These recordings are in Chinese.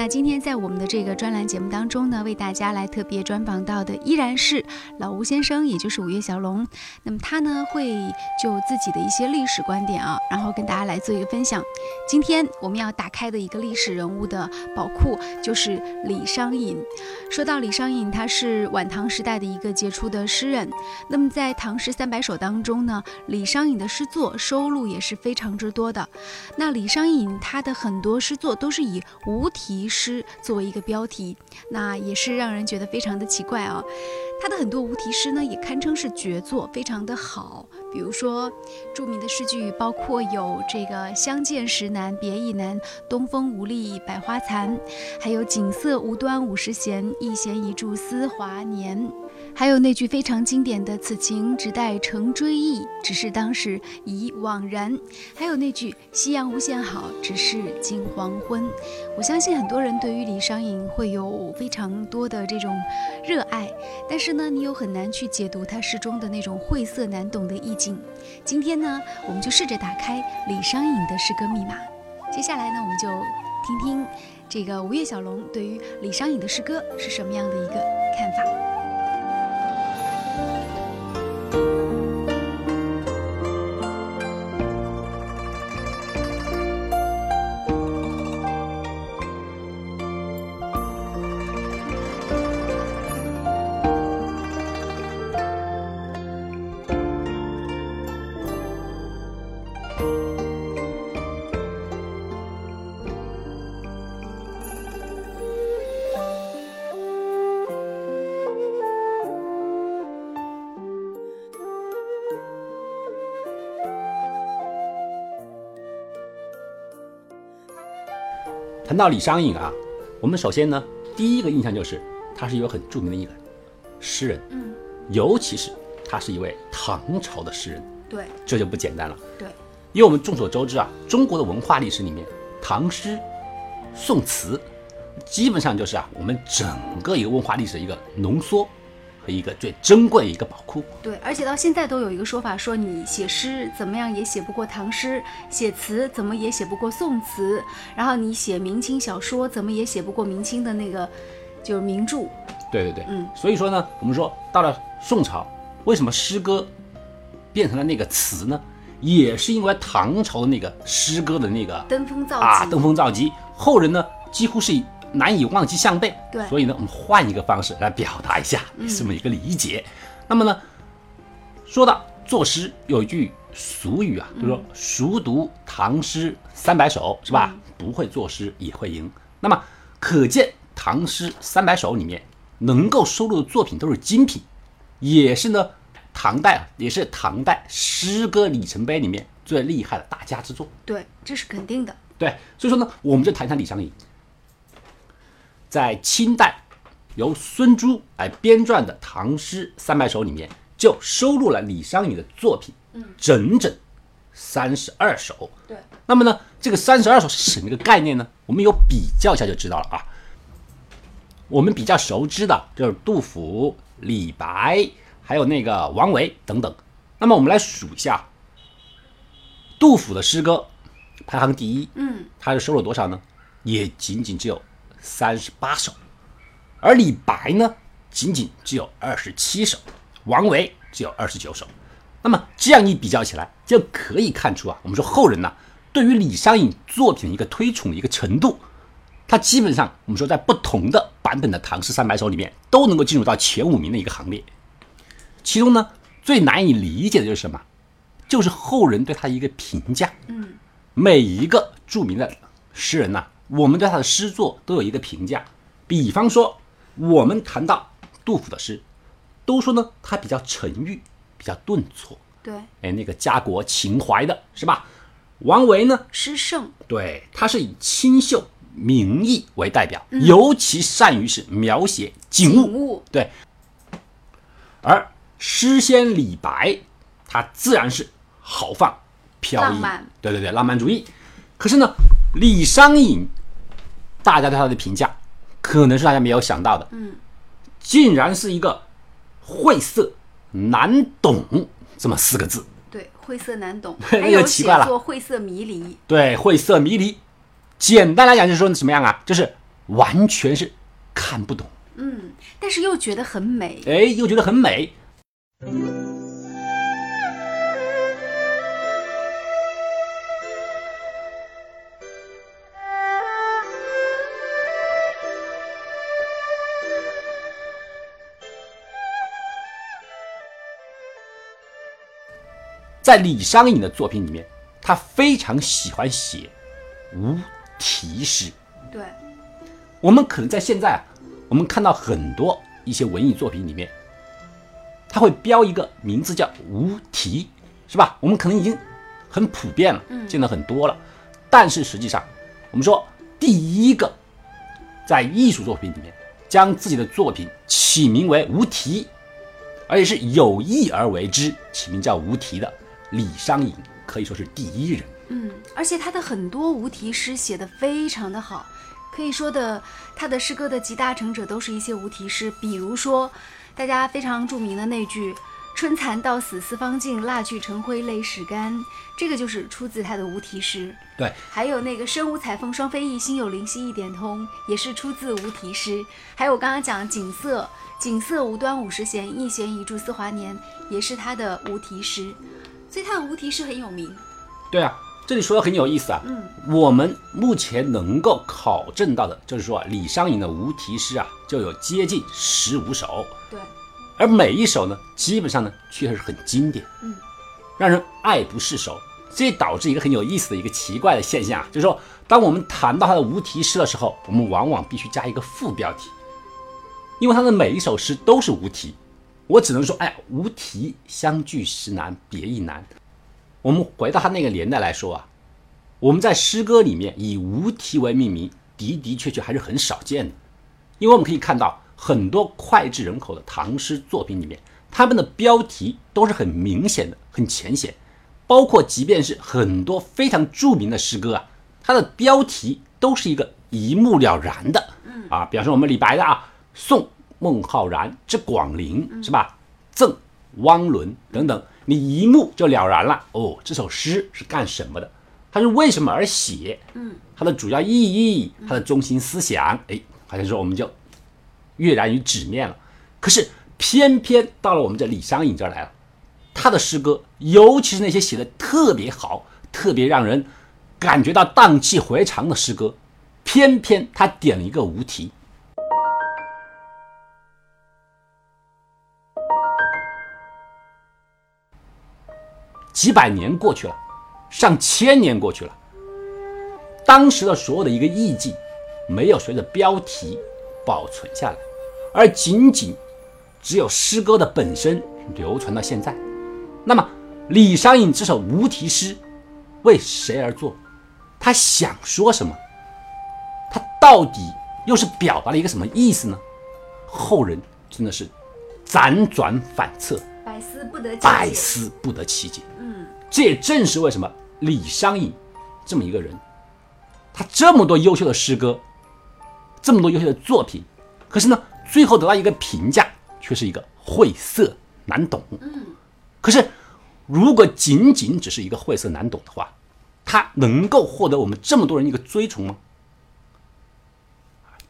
那今天在我们的这个专栏节目当中呢，为大家来特别专访到的依然是老吴先生，也就是五月小龙。那么他呢会就自己的一些历史观点啊，然后跟大家来做一个分享。今天我们要打开的一个历史人物的宝库就是李商隐。说到李商隐，他是晚唐时代的一个杰出的诗人。那么在《唐诗三百首》当中呢，李商隐的诗作收录也是非常之多的。那李商隐他的很多诗作都是以无题。诗作为一个标题，那也是让人觉得非常的奇怪啊。他的很多无题诗呢，也堪称是绝作，非常的好。比如说，著名的诗句包括有这个“相见时难别亦难，东风无力百花残”，还有“景色无端五十弦，一弦一柱思华年”。还有那句非常经典的“此情只待成追忆，只是当时已惘然”。还有那句“夕阳无限好，只是近黄昏”。我相信很多人对于李商隐会有非常多的这种热爱，但是呢，你又很难去解读他诗中的那种晦涩难懂的意境。今天呢，我们就试着打开李商隐的诗歌密码。接下来呢，我们就听听这个吴越小龙对于李商隐的诗歌是什么样的一个看法。到李商隐啊，我们首先呢，第一个印象就是他是一个很著名的一个诗人，嗯，尤其是他是一位唐朝的诗人，对，这就不简单了，对，因为我们众所周知啊，中国的文化历史里面，唐诗、宋词，基本上就是啊，我们整个一个文化历史的一个浓缩。和一个最珍贵的一个宝库。对，而且到现在都有一个说法，说你写诗怎么样也写不过唐诗，写词怎么也写不过宋词，然后你写明清小说怎么也写不过明清的那个就是名著。对对对，嗯，所以说呢，我们说到了宋朝，为什么诗歌变成了那个词呢？也是因为唐朝的那个诗歌的那个登峰造极啊，登峰造极，后人呢几乎是以。难以忘其项背，对，所以呢，我们换一个方式来表达一下这么一个理解。那么呢，说到作诗，有一句俗语啊，就说“熟读唐诗三百首”，是吧？不会作诗也会赢。那么可见，唐诗三百首里面能够收录的作品都是精品，也是呢，唐代啊，也是唐代诗歌里程碑里面最厉害的大家之作。对，这是肯定的。对，所以说呢，我们就谈谈李商隐。在清代，由孙朱来编撰的《唐诗三百首》里面，就收录了李商隐的作品，嗯，整整三十二首。对，那么呢，这个三十二首是什么一个概念呢？我们有比较一下就知道了啊。我们比较熟知的就是杜甫、李白，还有那个王维等等。那么我们来数一下，杜甫的诗歌排行第一，嗯，他是收了多少呢？也仅仅只有。三十八首，而李白呢，仅仅只有二十七首，王维只有二十九首。那么这样一比较起来，就可以看出啊，我们说后人呢，对于李商隐作品的一个推崇的一个程度，他基本上我们说在不同的版本的《唐诗三百首》里面都能够进入到前五名的一个行列。其中呢，最难以理解的就是什么？就是后人对他一个评价。嗯，每一个著名的诗人呐。我们对他的诗作都有一个评价，比方说，我们谈到杜甫的诗，都说呢他比较沉郁，比较顿挫。对，哎，那个家国情怀的是吧？王维呢，诗圣，对，他是以清秀明义为代表，尤其善于是描写景物。对，而诗仙李白，他自然是豪放飘逸，对对对，浪漫主义。可是呢，李商隐。大家对他的评价，可能是大家没有想到的，嗯，竟然是一个晦涩难懂这么四个字。对，晦涩难懂，那就奇怪了。晦涩迷离。对，晦涩迷离，简单来讲就是说什么样啊？就是完全是看不懂，嗯，但是又觉得很美。哎，又觉得很美。在李商隐的作品里面，他非常喜欢写无题诗。对，我们可能在现在啊，我们看到很多一些文艺作品里面，他会标一个名字叫无题，是吧？我们可能已经很普遍了，见到很多了。但是实际上，我们说第一个在艺术作品里面将自己的作品起名为无题，而且是有意而为之，起名叫无题的。李商隐可以说是第一人，嗯，而且他的很多无题诗写得非常的好，可以说的他的诗歌的集大成者都是一些无题诗，比如说大家非常著名的那句“春蚕到死丝方尽，蜡炬成灰泪始干”，这个就是出自他的无题诗。对，还有那个“身无彩凤双飞翼，心有灵犀一点通”，也是出自无题诗。还有我刚刚讲“景色。景色无端五十弦，一弦一柱思华年”，也是他的无题诗。所以他的无题诗很有名，对啊，这里说的很有意思啊。嗯，我们目前能够考证到的，就是说李商隐的无题诗啊，就有接近十五首。对，而每一首呢，基本上呢，确实是很经典，嗯，让人爱不释手。这也导致一个很有意思的一个奇怪的现象啊，就是说，当我们谈到他的无题诗的时候，我们往往必须加一个副标题，因为他的每一首诗都是无题。我只能说，哎，无题相聚时难，别亦难。我们回到他那个年代来说啊，我们在诗歌里面以无题为命名，的的确确还是很少见的。因为我们可以看到很多脍炙人口的唐诗作品里面，他们的标题都是很明显的、很浅显。包括即便是很多非常著名的诗歌啊，它的标题都是一个一目了然的。嗯啊，比方说我们李白的啊，宋。孟浩然之广陵是吧？赠汪伦等等，你一目就了然了。哦，这首诗是干什么的？它是为什么而写？嗯，它的主要意义，它的中心思想，哎，好像说我们就跃然于纸面了。可是偏偏到了我们这李商隐这儿来了，他的诗歌，尤其是那些写的特别好、特别让人感觉到荡气回肠的诗歌，偏偏他点了一个无题。几百年过去了，上千年过去了，当时的所有的一个意境，没有随着标题保存下来，而仅仅只有诗歌的本身流传到现在。那么，李商隐这首无题诗为谁而作？他想说什么？他到底又是表达了一个什么意思呢？后人真的是辗转反侧，百思不得百思不得其解。这也正是为什么李商隐这么一个人，他这么多优秀的诗歌，这么多优秀的作品，可是呢，最后得到一个评价，却是一个晦涩难懂。嗯，可是如果仅仅只是一个晦涩难懂的话，他能够获得我们这么多人一个追崇吗？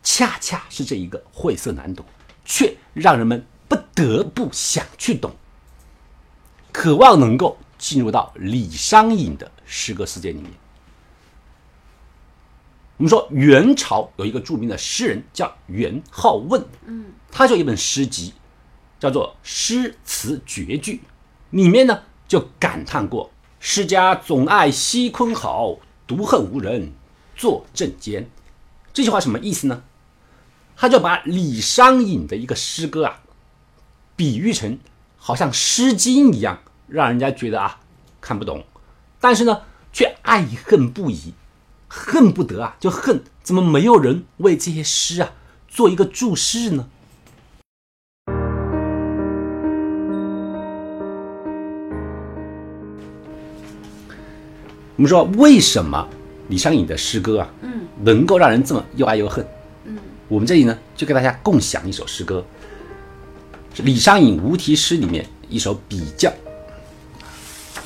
恰恰是这一个晦涩难懂，却让人们不得不想去懂，渴望能够。进入到李商隐的诗歌世界里面。我们说元朝有一个著名的诗人叫元好问，他就一本诗集，叫做《诗词绝句》，里面呢就感叹过“诗家总爱西昆好，独恨无人作正间”。这句话什么意思呢？他就把李商隐的一个诗歌啊，比喻成好像《诗经》一样。让人家觉得啊看不懂，但是呢却爱恨不已，恨不得啊就恨怎么没有人为这些诗啊做一个注释呢？我们说为什么李商隐的诗歌啊，嗯，能够让人这么又爱又恨？嗯，我们这里呢就给大家共享一首诗歌，是李商隐无题诗里面一首比较。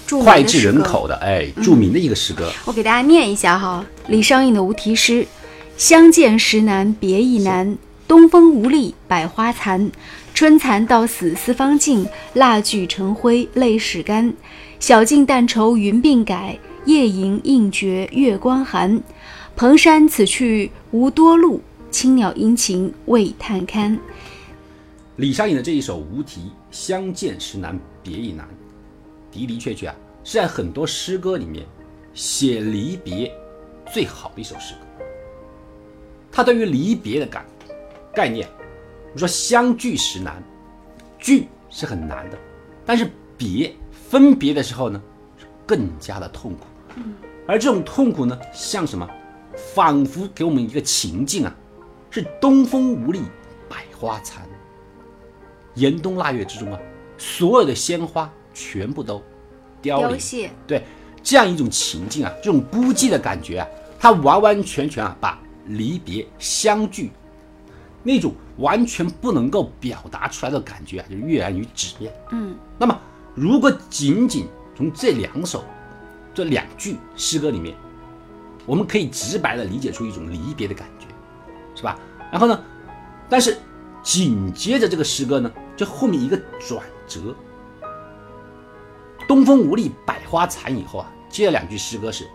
脍炙人口的，哎，著名的一个诗歌。我给大家念一下哈，李商隐的无题诗：相见时难别亦难，东风无力百花残。春蚕到死丝方尽，蜡炬成灰泪始干。晓镜但愁云鬓改，夜吟应觉月光寒。蓬山此去无多路，青鸟殷勤为探看。李商隐的这一首无题“相见时难别亦难”，的的确确啊，是在很多诗歌里面写离别最好的一首诗歌。他对于离别的感概念，我说相聚时难，聚是很难的，但是别分别的时候呢，更加的痛苦。而这种痛苦呢，像什么？仿佛给我们一个情境啊，是东风无力百花残。严冬腊月之中啊，所有的鲜花全部都凋零。谢，对，这样一种情境啊，这种孤寂的感觉啊，它完完全全啊，把离别相聚那种完全不能够表达出来的感觉啊，就跃然于纸面。嗯，那么如果仅仅从这两首这两句诗歌里面，我们可以直白的理解出一种离别的感觉，是吧？然后呢，但是紧接着这个诗歌呢，就后面一个转折，东风无力百花残以后啊，接了两句诗歌是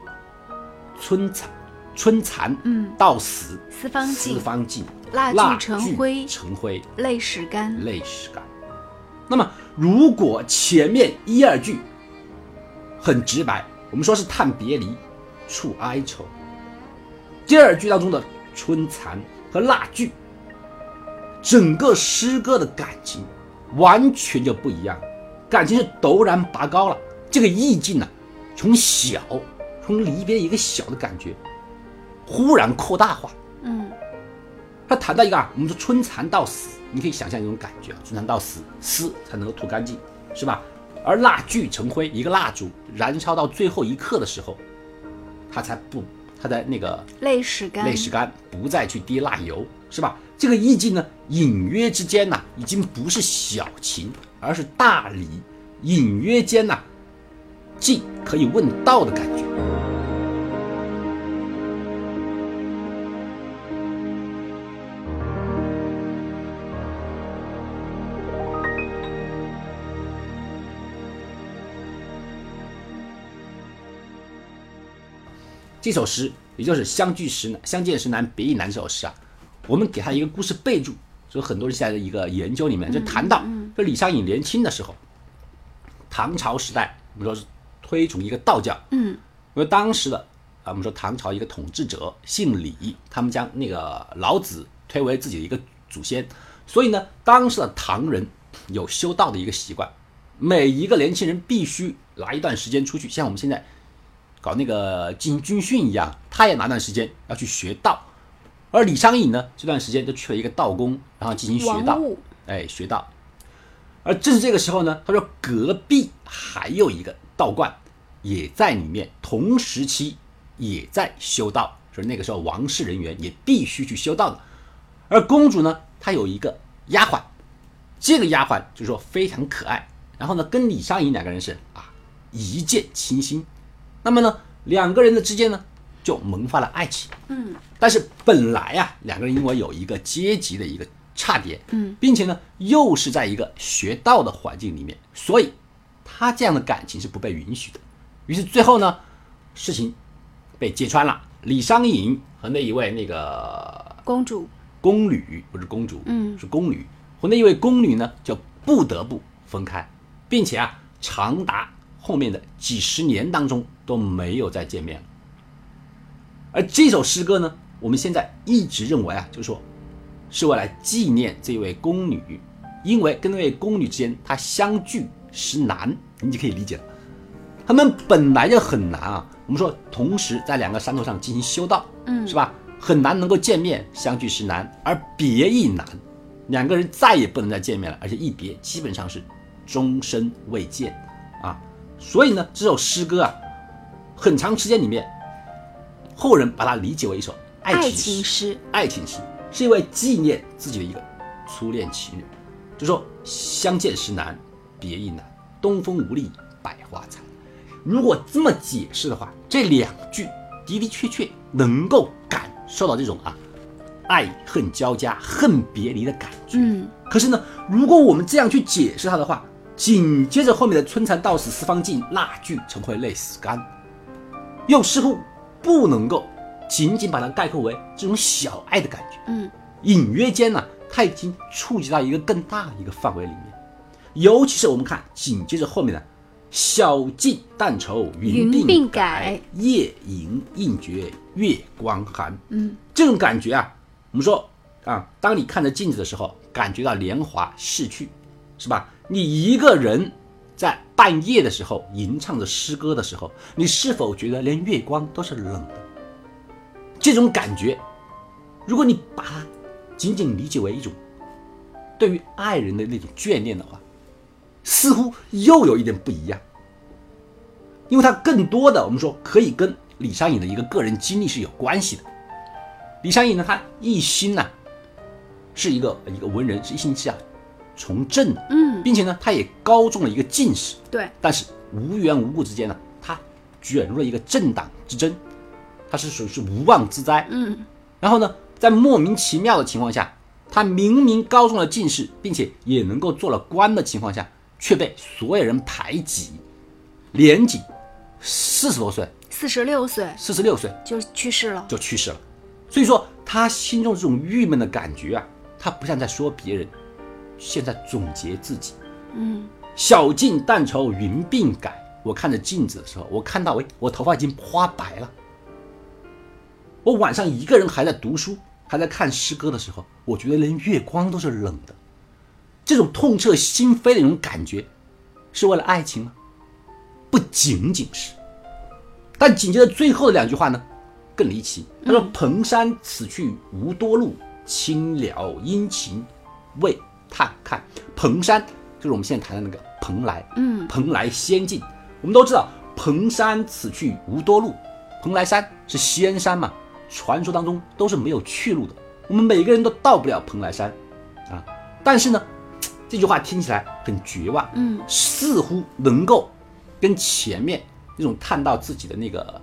春残春残，嗯到死四方尽丝方尽，蜡炬成灰成灰，泪始干。泪始干。那么，如果前面一二句很直白，我们说是叹别离，触哀愁。第二句当中的春残和蜡炬，整个诗歌的感情完全就不一样，感情是陡然拔高了。这个意境呢、从小，从离别一个小的感觉，忽然扩大化。嗯他谈到一个啊，我们说春蚕到死，你可以想象一种感觉啊，春蚕到死，丝才能够吐干净，是吧？而蜡炬成灰，一个蜡烛燃烧到最后一刻的时候，它才不，它的那个泪始干。泪始干，不再去滴蜡油，是吧？这个意境呢，隐约之间呐、已经不是小情，而是大理，隐约间呐、既可以问道的感觉。这首诗，也就是“相聚时难，相见时难，别亦难”这首诗啊，我们给它一个故事备注，就很多人现在的一个研究里面就谈到，说李商隐年轻的时候，唐朝时代，我们说是推崇一个道教，嗯，因为当时的啊，我们说唐朝一个统治者姓李，他们将那个老子推为自己的一个祖先，所以呢，当时的唐人有修道的一个习惯，每一个年轻人必须拿一段时间出去，像我们现在搞那个进行军训一样，他也拿段时间要去学道。而李商隐呢，这段时间就去了一个道宫，然后进行学道哎，学道。而正是这个时候呢，他说隔壁还有一个道观，也在里面同时期也在修道，说那个时候王室人员也必须去修道的。而公主呢，她有一个丫鬟，这个丫鬟就是说非常可爱，然后呢，跟李商隐两个人是啊一见倾心，那么呢，两个人的之间呢就萌发了爱情。嗯但是本来啊，两个人因为有一个阶级的一个差别，嗯，并且呢又是在一个学道的环境里面，所以他这样的感情是不被允许的。于是最后呢，事情被揭穿了，李商隐和那一位那个公主。宫女不是公主，嗯是宫女和那一位宫女呢，就不得不分开，并且啊，长达后面的几十年当中都没有再见面了。而这首诗歌呢，我们现在一直认为啊，就是说是为了纪念这位宫女，因为跟那位宫女之间她相聚时难，你就可以理解了。他们本来就很难啊，我们说同时在两个山头上进行修道，嗯是吧？很难能够见面，相聚时难，而别亦难，两个人再也不能再见面了，而且一别基本上是终身未见啊。所以呢，这首诗歌啊，很长时间里面，后人把它理解为一首爱爱情诗。情诗。爱情诗是因为纪念自己的一个初恋情人，就说相见时难，别亦难，东风无力百花残。如果这么解释的话，这两句的的确确能够感受到这种啊爱恨交加、恨别离的感觉。嗯可是呢，如果我们这样去解释它的话，紧接着后面的“春蚕到死丝方尽，蜡炬成灰泪始干”，又似乎不能够仅仅把它概括为这种小爱的感觉。嗯隐约间呢、它已经触及到一个更大的一个范围里面。尤其是我们看紧接着后面的“晓镜但愁云鬓改夜吟应觉月光寒”。嗯这种感觉啊，我们说啊，当你看着镜子的时候，感觉到年华逝去，是吧？你一个人在半夜的时候吟唱着诗歌的时候，你是否觉得连月光都是冷的？这种感觉，如果你把它仅仅理解为一种对于爱人的那种眷恋的话，似乎又有一点不一样，因为它更多的我们说可以跟李商隐的一个个人经历是有关系的。李商隐呢，他一心呢、是一个一个文人，是一心是要从政的，嗯，并且呢，他也高中了一个进士，对，但是无缘无故之间呢，他卷入了一个政党之争，他是属于是无妄之灾。嗯然后呢，在莫名其妙的情况下，他明明高中了进士，并且也能够做了官的情况下，却被所有人排挤，年仅四十多岁，四十六岁四十六岁就去世了。就去世了。所以说，他心中这种郁闷的感觉啊，他不像在说别人，现在总结自己。嗯小镜但愁云鬓改。我看着镜子的时候，我看到，喂，我头发已经花白了。我晚上一个人还在读书，还在看诗歌的时候，我觉得连月光都是冷的。这种痛彻心扉的那种感觉，是为了爱情吗？不仅仅是。但紧接着最后的两句话呢，更离奇。他说：“蓬山此去无多路，青鸟殷勤为探看。”蓬山就是我们现在谈的那个蓬莱，嗯蓬莱仙境。我们都知道，蓬山此去无多路，蓬莱山是仙山嘛，传说当中都是没有去路的，我们每个人都到不了蓬莱山啊。但是呢，这句话听起来很绝望，嗯似乎能够跟前面那种探到自己的那个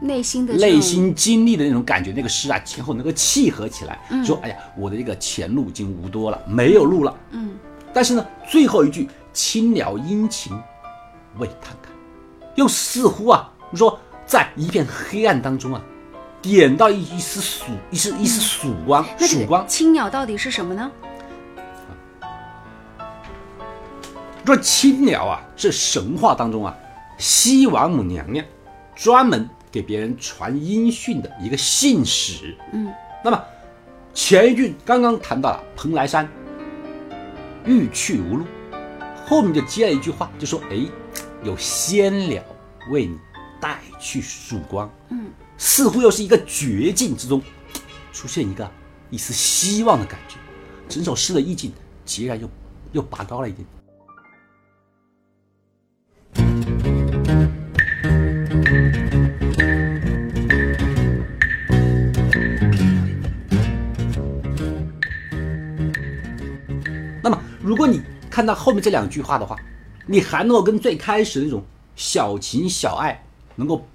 内心的内心经历的那种感觉，那个诗啊前后能够契合起来，说哎呀，我的这个前路已经无多了，没有路了。嗯但是呢，最后一句“青鸟殷勤为探看”，又似乎啊，你说在一片黑暗当中啊，点到一一丝曙一丝一丝曙光，曙光。青鸟到底是什么呢？说青鸟啊，是神话当中啊，西王母娘娘专门给别人传音讯的一个信使。嗯，那么前一句刚刚谈到了蓬莱山欲去无路，后面就接了一句话，就说：“哎，有仙鸟为你带去曙光。”嗯，似乎又是一个绝境之中出现一个一丝希望的感觉，整首诗的意境截然又又拔高了一点。那么，如果你看到后面这两句话的话，你还能够跟最开始那种小情小爱能够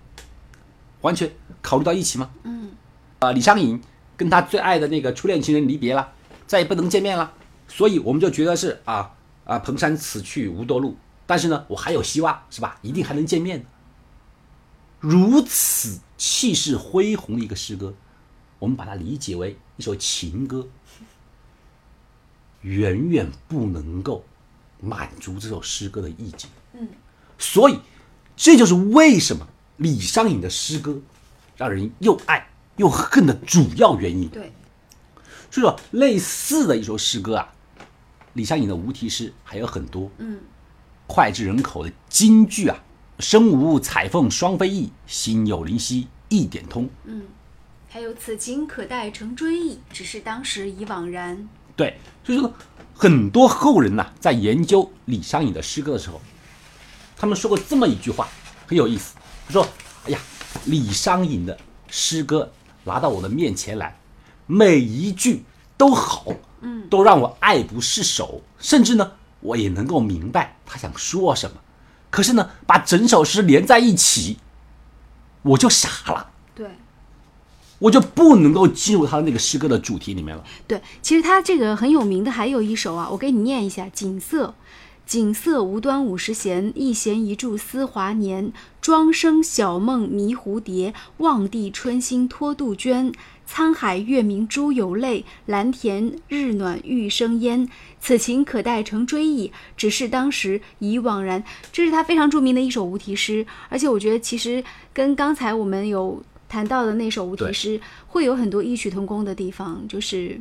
完全考虑到一起吗？嗯啊，李商隐跟他最爱的那个初恋情人离别了，再也不能见面了，所以我们就觉得是啊啊，蓬山此去无多路，但是呢，我还有希望，是吧？一定还能见面。如此气势恢宏的一个诗歌，我们把它理解为一首情歌，远远不能够满足这首诗歌的意境。嗯，所以这就是为什么李商隐的诗歌让人又爱又恨的主要原因。对，所以说，类似的一首诗歌啊，李商隐的无题诗还有很多。嗯脍炙人口的金句啊，“身无彩凤双飞翼，心有灵犀一点通。嗯，还有此情可待成追忆，只是当时已惘然。”对，所以说呢，很多后人呐、在研究李商隐的诗歌的时候，他们说过这么一句话，很有意思。他说：“哎呀，李商隐的诗歌拿到我的面前来，每一句都好，嗯，都让我爱不释手，甚至呢，我也能够明白他想说什么。可是呢，把整首诗连在一起，我就傻了。对，我就不能够进入他的那个诗歌的主题里面了。对，其实他这个很有名的还有一首啊，我给你念一下：锦瑟，锦瑟无端五十弦，一弦一柱思华年。庄生晓梦迷蝴蝶，望帝春心托杜鹃。沧海月明珠有泪，蓝田日暖玉生烟。此情可待成追忆，只是当时已惘然。这是他非常著名的一首无题诗，而且我觉得其实跟刚才我们有谈到的那首无题诗会有很多异曲同工的地方，就是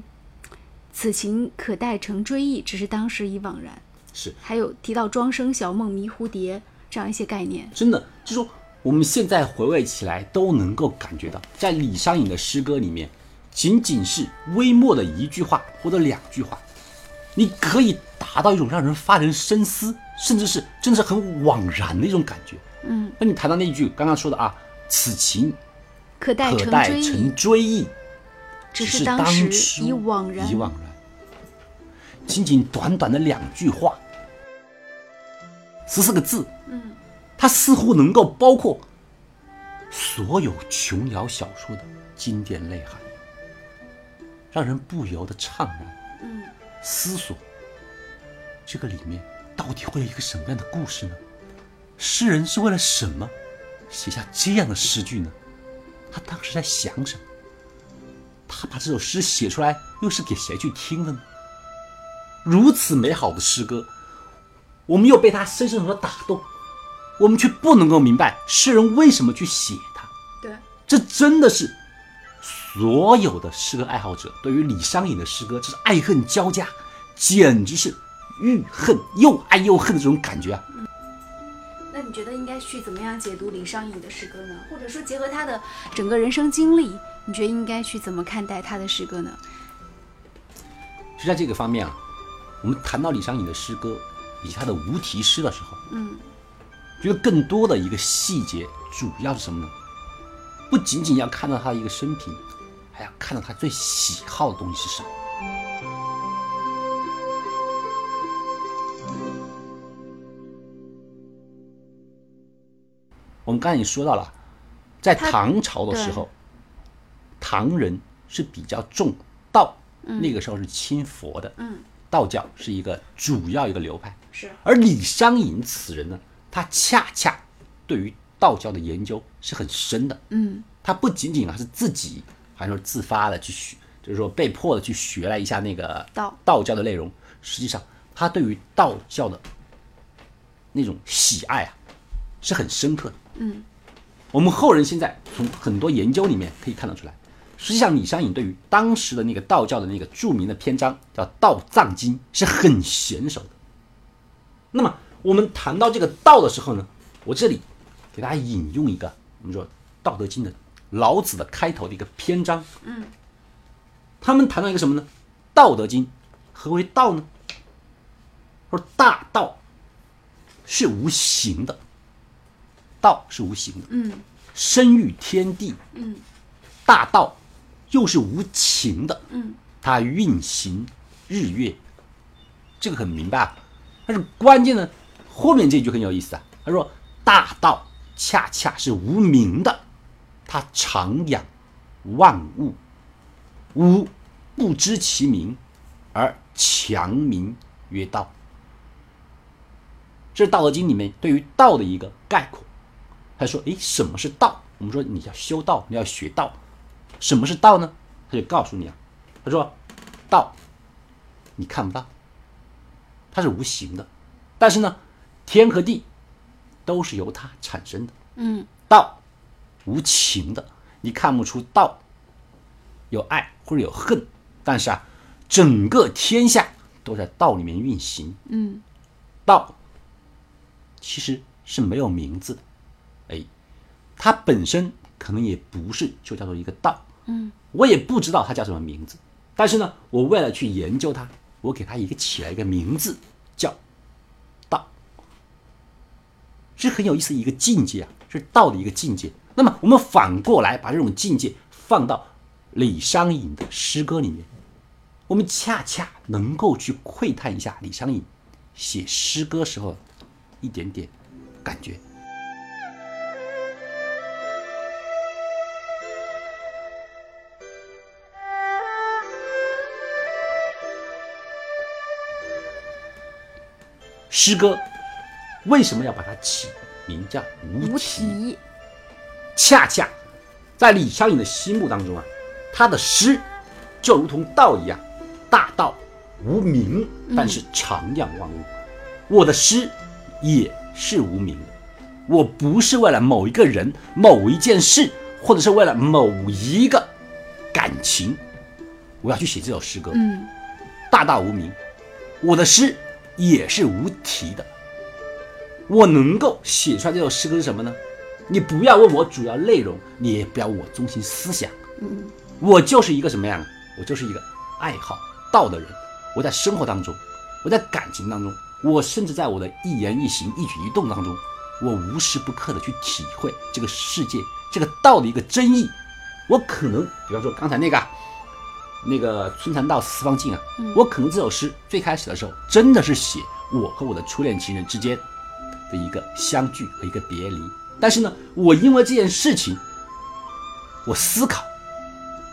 此情可待成追忆，只是当时已惘然。是，还有提到庄生晓梦迷蝴蝶这样一些概念。真的，就说我们现在回味起来都能够感觉到，在李商隐的诗歌里面，仅仅是微末的一句话或者两句话，你可以达到一种让人发人深思，甚至是真的是很惘然的一种感觉。嗯，那你谈到那一句刚刚说的啊，此情可待可待成追忆只是当时。已惘然。仅仅短短的两句话，十四个字，嗯，它似乎能够包括所有琼瑶小说的经典内涵，让人不由得怅然，嗯，思索这个里面到底会有一个什么样的故事呢？诗人是为了什么写下这样的诗句呢？他当时在想什么？他把这首诗写出来又是给谁去听的呢？如此美好的诗歌，我们又被他深深地打动，我们却不能够明白诗人为什么去写它。对，这真的是所有的诗歌爱好者对于李商隐的诗歌，这是爱恨交加，简直是欲恨又爱又恨的这种感觉啊！那你觉得应该去怎么样解读李商隐的诗歌呢？或者说结合他的整个人生经历，你觉得应该去怎么看待他的诗歌呢？就在这个方面啊，我们谈到李商隐的诗歌以及他的无题诗的时候，嗯，觉得更多的一个细节，主要是什么呢？不仅仅要看到他的一个生平，还要看到他最喜好的东西是什么。我们刚才也说到了，在唐朝的时候，唐人是比较重道，那个时候是亲佛的，嗯，道教是一个主要一个流派。是，而李商隐此人呢，他恰恰对于道教的研究是很深的。嗯，他不仅仅啊是自己，好像说自发的去学，就是说被迫的去学了一下那个道道教的内容。实际上，他对于道教的那种喜爱啊，是很深刻的。嗯，我们后人现在从很多研究里面可以看得出来，实际上李商隐对于当时的那个道教的那个著名的篇章叫《道藏经》是很娴熟的。那么我们谈到这个道的时候呢，我这里给大家引用一个我们说《道德经》的老子的开头的一个篇章。嗯，他们谈到一个什么呢？《道德经》何为道呢？说大道是无形的，道是无形的。嗯生育天地，嗯大道又是无情的，嗯，它运行日月，这个很明白啊。但是关键呢，后面这句很有意思啊。他说大道恰恰是无名的，它常养万物，吾不知其名，而强名曰道。这是《道德经》里面对于道的一个概括。他说：“诶，什么是道？我们说你要修道，你要学道，什么是道呢？他就告诉你啊，他说，道你看不到，它是无形的，但是呢，天和地都是由它产生的。嗯。道无情的，你看不出道有爱或者有恨，但是啊，整个天下都在道里面运行。嗯。道其实是没有名字的，哎，它本身可能也不是就叫做一个道，嗯，我也不知道它叫什么名字，但是呢，我为了去研究它，我给它一个起了一个名字，叫道，是很有意思一个境界啊，是道的一个境界。那么我们反过来把这种境界放到李商隐的诗歌里面，我们恰恰能够去窥探一下李商隐写诗歌时候一点点感觉。诗歌为什么要把它起名叫无无题？恰恰在李商隐的心目当中啊，他的诗就如同道一样，大道无名，但是徜徉万物。我的诗也是无名的，我不是为了某一个人、某一件事，或者是为了某一个感情，我要去写这首诗歌。嗯，大道无名，我的诗也是无题的。我能够写出来这首诗歌是什么呢？你不要问我主要内容，你也不要问我中心思想。嗯，我就是一个什么样？我就是一个爱好道的人。我在生活当中，我在感情当中，我甚至在我的一言一行、一举一动当中，我无时不刻的去体会这个世界、这个道的一个真意。我可能，比方说刚才那个，那个“春蚕到死丝方尽”啊，我可能这首诗最开始的时候真的是写我和我的初恋情人之间的一个相聚和一个别离。但是呢，我因为这件事情，我思考，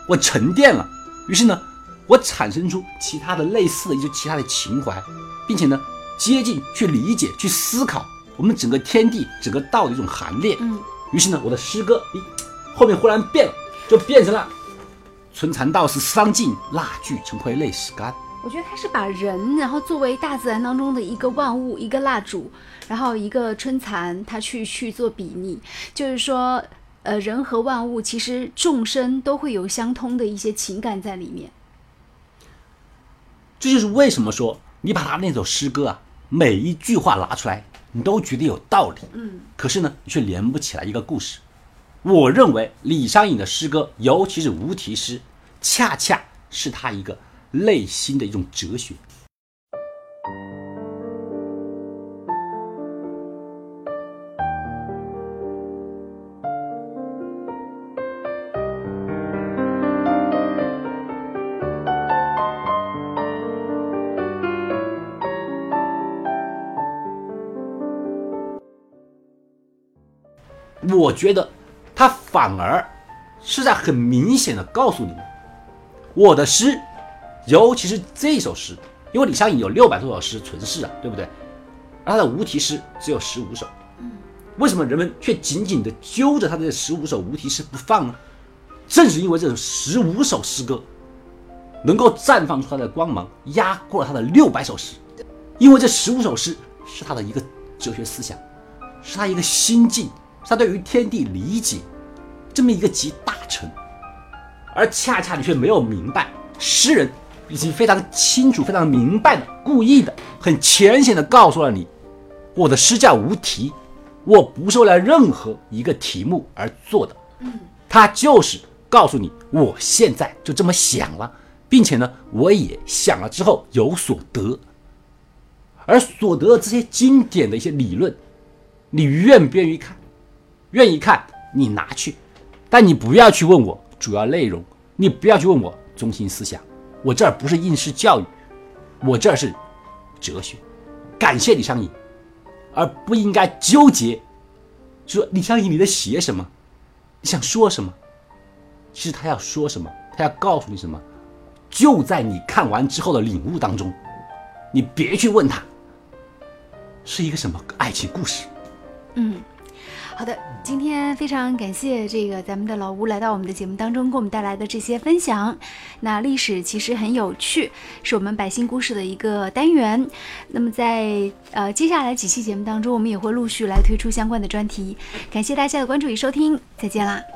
我沉淀了，于是呢，我产生出其他的类似的一些其他的情怀，并且呢，接近去理解、去思考我们整个天地、整个道的一种含列。嗯，于是呢，我的诗歌，咦，后面忽然变了，就变成了“春蚕到死丝方尽，蜡炬成灰泪始干”。我觉得他是把人，然后作为大自然当中的一个万物，一个蜡烛，然后一个春蚕，他去去做比拟，就是说，呃，人和万物其实众生都会有相通的一些情感在里面。这就是为什么说你把他那首诗歌啊，每一句话拿出来，你都觉得有道理。嗯，可是呢，你却连不起来一个故事。我认为李商隐的诗歌，尤其是无题诗，恰恰是他一个内心的一种哲学。我觉得他反而是在很明显的告诉你们，我的诗，尤其是这首诗，因为李商隐有六百多首诗存世啊，对不对？而他的无题诗只有十五首，为什么人们却紧紧的揪着他的这十五首无题诗不放呢？正是因为这十五首诗歌能够绽放出它的光芒，压过了他的六百首诗，因为这十五首诗是他的一个哲学思想，是他一个心境。是他对于天地理解这么一个集大成，而恰恰你却没有明白，诗人已经非常清楚、非常明白的、故意的、很浅显的告诉了你，我的诗叫无题，我不是为了任何一个题目而做的，嗯，他就是告诉你，我现在就这么想了，并且呢，我也想了之后有所得，而所得的这些经典的一些理论，你愿不愿意看？愿意看你拿去，但你不要去问我主要内容，你不要去问我中心思想，我这儿不是应试教育，我这儿是哲学。感谢李商隐，而不应该纠结，说李商隐你在写什么，你想说什么？其实他要说什么，他要告诉你什么，就在你看完之后的领悟当中。你别去问他是一个什么爱情故事。嗯。好的，今天非常感谢这个咱们的老吴来到我们的节目当中，给我们带来的这些分享。那历史其实很有趣，是我们百姓故事的一个单元。那么在呃接下来几期节目当中，我们也会陆续来推出相关的专题。感谢大家的关注与收听，再见啦。